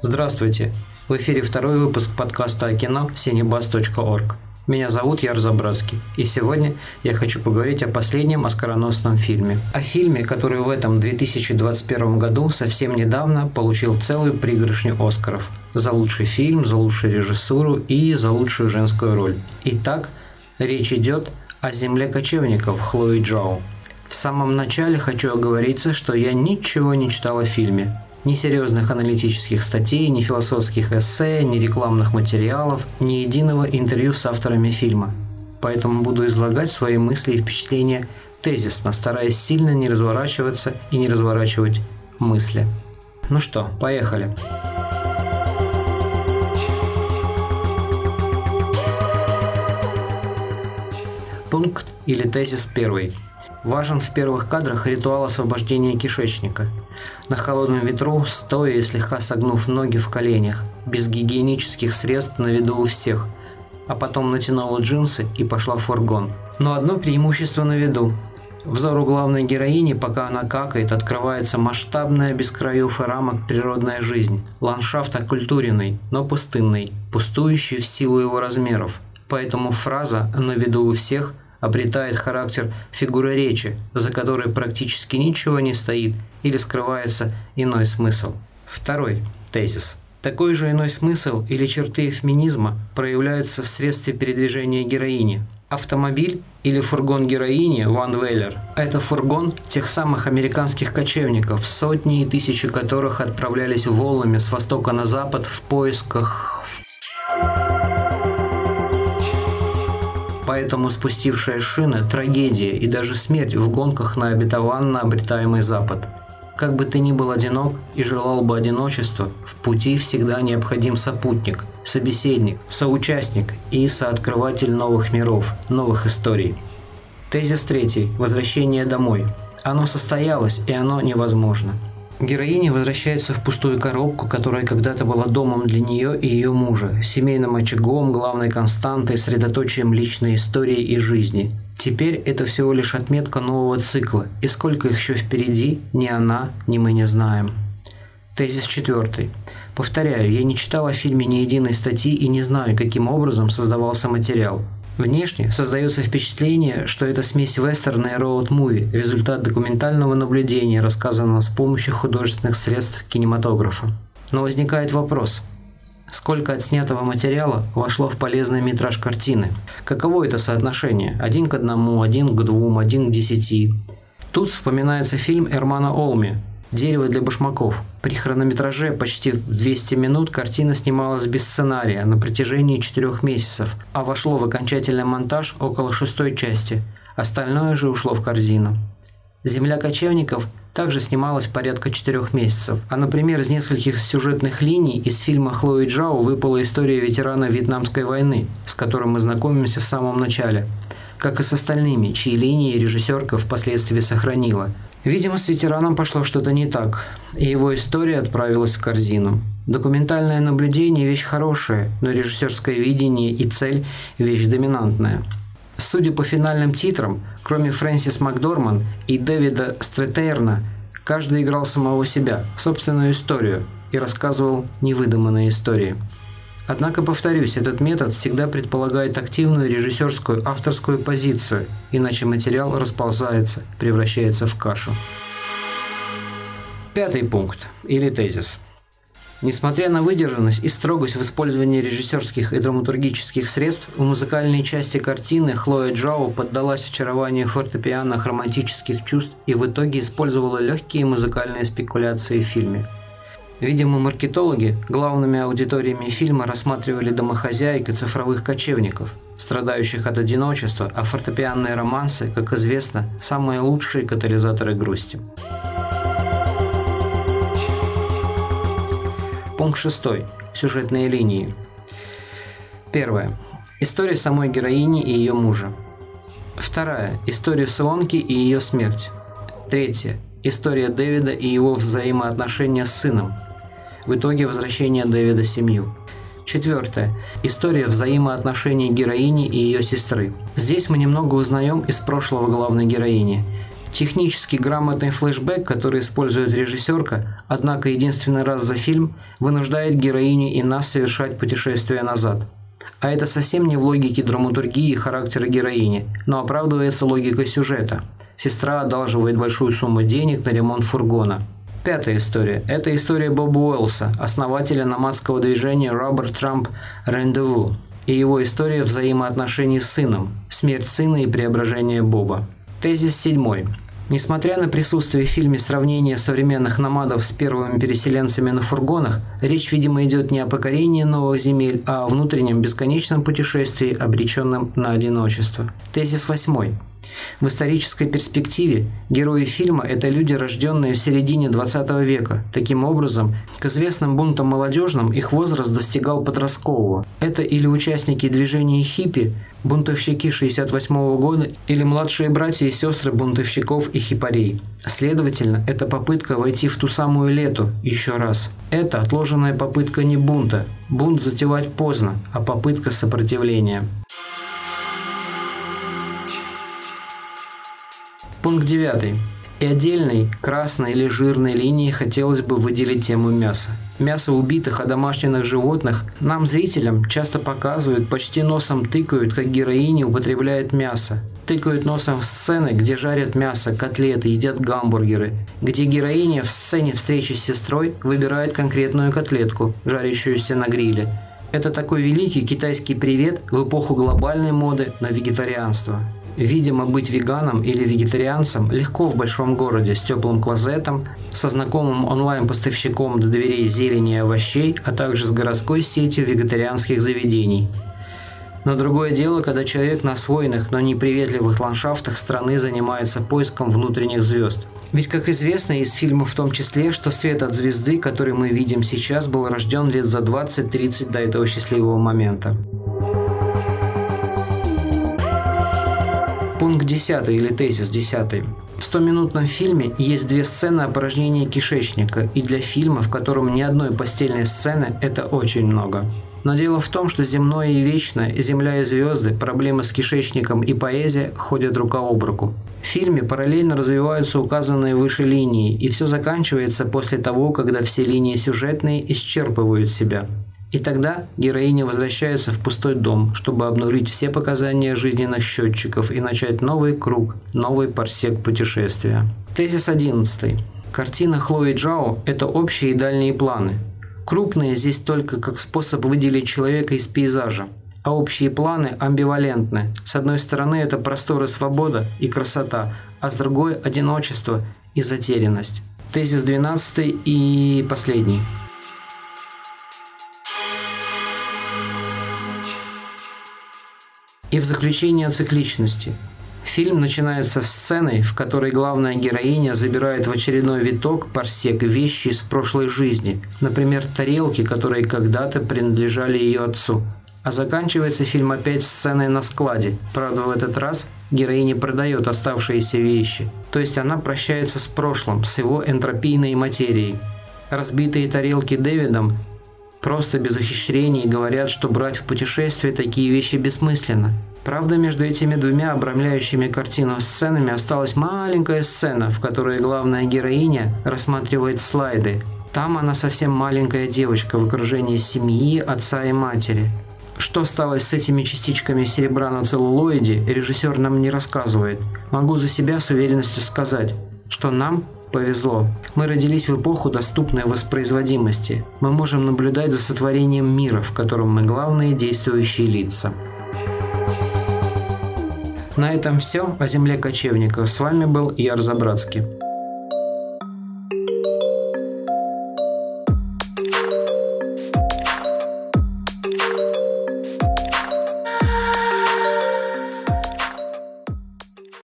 Здравствуйте! В эфире второй выпуск подкаста о кино cinebus.org. Меня зовут Яр Забродский, и сегодня я хочу поговорить о последнем оскароносном фильме. О фильме, который в этом 2021 году совсем недавно получил целую пригоршню Оскаров. За лучший фильм, за лучшую режиссуру и за лучшую женскую роль. Итак, речь идет о «Земле кочевников» Хлои Джоу. В самом начале хочу оговориться, что я ничего не читал о фильме, ни серьезных аналитических статей, ни философских эссе, ни рекламных материалов, ни единого интервью с авторами фильма. Поэтому буду излагать свои мысли и впечатления тезисно, стараясь сильно не разворачиваться и не разворачивать мысли. Ну что, поехали. Пункт или тезис первый – Важен в первых кадрах ритуал освобождения кишечника. На холодном ветру, стоя и слегка согнув ноги в коленях, без гигиенических средств на виду у всех, а потом натянула джинсы и пошла в фургон. Но одно преимущество на виду. Взору главной героини, пока она какает, открывается масштабная без краев и рамок природная жизнь. Ландшафт оккультуренный, но пустынный, пустующий в силу его размеров. Поэтому фраза «на виду у всех» – обретает характер фигуры речи, за которой практически ничего не стоит или скрывается иной смысл. Второй тезис. Такой же иной смысл или черты феминизма проявляются в средстве передвижения героини. Автомобиль или фургон героини Ван Веллер – это фургон тех самых американских кочевников, сотни и тысячи которых отправлялись волнами с востока на запад в поисках поэтому спустившая шины – трагедия и даже смерть в гонках на обетованно обретаемый Запад. Как бы ты ни был одинок и желал бы одиночества, в пути всегда необходим сопутник, собеседник, соучастник и сооткрыватель новых миров, новых историй. Тезис третий. Возвращение домой. Оно состоялось, и оно невозможно. Героиня возвращается в пустую коробку, которая когда-то была домом для нее и ее мужа, семейным очагом, главной константой, средоточием личной истории и жизни. Теперь это всего лишь отметка нового цикла, и сколько их еще впереди, ни она, ни мы не знаем. Тезис четвертый. Повторяю, я не читал о фильме ни единой статьи и не знаю, каким образом создавался материал. Внешне создается впечатление, что это смесь вестерна и роуд-муви, результат документального наблюдения, рассказанного с помощью художественных средств кинематографа. Но возникает вопрос, Сколько отснятого материала вошло в полезный метраж картины? Каково это соотношение? Один к одному, один к двум, один к десяти? Тут вспоминается фильм Эрмана Олми Дерево для башмаков. При хронометраже почти в 200 минут картина снималась без сценария на протяжении четырех месяцев, а вошло в окончательный монтаж около шестой части. Остальное же ушло в корзину. «Земля кочевников» также снималась порядка четырех месяцев. А, например, из нескольких сюжетных линий из фильма Хлои Джао выпала история ветерана Вьетнамской войны, с которым мы знакомимся в самом начале. Как и с остальными, чьи линии режиссерка впоследствии сохранила – Видимо, с ветераном пошло что-то не так, и его история отправилась в корзину. Документальное наблюдение – вещь хорошая, но режиссерское видение и цель – вещь доминантная. Судя по финальным титрам, кроме Фрэнсис Макдорман и Дэвида Стретерна, каждый играл самого себя, собственную историю и рассказывал невыдуманные истории – Однако, повторюсь, этот метод всегда предполагает активную режиссерскую авторскую позицию, иначе материал расползается, превращается в кашу. Пятый пункт, или тезис. Несмотря на выдержанность и строгость в использовании режиссерских и драматургических средств, в музыкальной части картины Хлоя Джао поддалась очарованию фортепиано романтических чувств и в итоге использовала легкие музыкальные спекуляции в фильме – Видимо, маркетологи главными аудиториями фильма рассматривали домохозяек и цифровых кочевников, страдающих от одиночества, а фортепианные романсы, как известно, самые лучшие катализаторы грусти. Пункт 6. Сюжетные линии. Первое. История самой героини и ее мужа. Вторая. История Солонки и ее смерть. Третья. История Дэвида и его взаимоотношения с сыном, в итоге возвращение Дэвида семью. Четвертое. История взаимоотношений героини и ее сестры. Здесь мы немного узнаем из прошлого главной героини. Технически грамотный флешбэк, который использует режиссерка, однако единственный раз за фильм, вынуждает героиню и нас совершать путешествие назад. А это совсем не в логике драматургии и характера героини, но оправдывается логикой сюжета. Сестра одалживает большую сумму денег на ремонт фургона – Пятая история. Это история Боба Уэллса, основателя номадского движения Роберт Трамп Рендеву, и его история взаимоотношений с сыном, смерть сына и преображение Боба. Тезис седьмой. Несмотря на присутствие в фильме сравнения современных номадов с первыми переселенцами на фургонах, речь, видимо, идет не о покорении новых земель, а о внутреннем бесконечном путешествии, обреченном на одиночество. Тезис восьмой. В исторической перспективе герои фильма – это люди, рожденные в середине 20 века. Таким образом, к известным бунтам молодежным их возраст достигал подросткового. Это или участники движения хиппи, бунтовщики 68 года, или младшие братья и сестры бунтовщиков и хипарей. Следовательно, это попытка войти в ту самую лету еще раз. Это отложенная попытка не бунта. Бунт затевать поздно, а попытка сопротивления. Пункт 9. И отдельной красной или жирной линией хотелось бы выделить тему мяса. Мясо убитых одомашненных животных нам, зрителям, часто показывают, почти носом тыкают, как героини употребляют мясо. Тыкают носом в сцены, где жарят мясо, котлеты, едят гамбургеры. Где героиня в сцене встречи с сестрой выбирает конкретную котлетку, жарящуюся на гриле. Это такой великий китайский привет в эпоху глобальной моды на вегетарианство. Видимо, быть веганом или вегетарианцем легко в большом городе с теплым клозетом, со знакомым онлайн-поставщиком до дверей зелени и овощей, а также с городской сетью вегетарианских заведений. Но другое дело, когда человек на освоенных, но неприветливых ландшафтах страны занимается поиском внутренних звезд. Ведь, как известно из фильмов в том числе, что свет от звезды, который мы видим сейчас, был рожден лет за 20-30 до этого счастливого момента. Пункт 10 или тезис 10. В 100-минутном фильме есть две сцены опорожнения кишечника, и для фильма, в котором ни одной постельной сцены, это очень много. Но дело в том, что земное и вечное, земля и звезды, проблемы с кишечником и поэзия ходят рука об руку. В фильме параллельно развиваются указанные выше линии, и все заканчивается после того, когда все линии сюжетные исчерпывают себя. И тогда героиня возвращается в пустой дом, чтобы обнулить все показания жизненных счетчиков и начать новый круг, новый парсек путешествия. Тезис 11. Картина Хлои Джао – это общие и дальние планы. Крупные здесь только как способ выделить человека из пейзажа, а общие планы амбивалентны. С одной стороны это простор и свобода и красота, а с другой – одиночество и затерянность. Тезис 12 и последний. И в заключение о цикличности. Фильм начинается с сцены, в которой главная героиня забирает в очередной виток парсек вещи из прошлой жизни, например, тарелки, которые когда-то принадлежали ее отцу. А заканчивается фильм опять сценой на складе. Правда, в этот раз героиня продает оставшиеся вещи. То есть она прощается с прошлым, с его энтропийной материей. Разбитые тарелки Дэвидом Просто без ухищрений говорят, что брать в путешествие такие вещи бессмысленно. Правда, между этими двумя обрамляющими картину сценами осталась маленькая сцена, в которой главная героиня рассматривает слайды. Там она совсем маленькая девочка в окружении семьи, отца и матери. Что стало с этими частичками серебра на целлулоиде, режиссер нам не рассказывает. Могу за себя с уверенностью сказать, что нам повезло. Мы родились в эпоху доступной воспроизводимости. Мы можем наблюдать за сотворением мира, в котором мы главные действующие лица. На этом все о земле кочевников. С вами был Яр Забратский.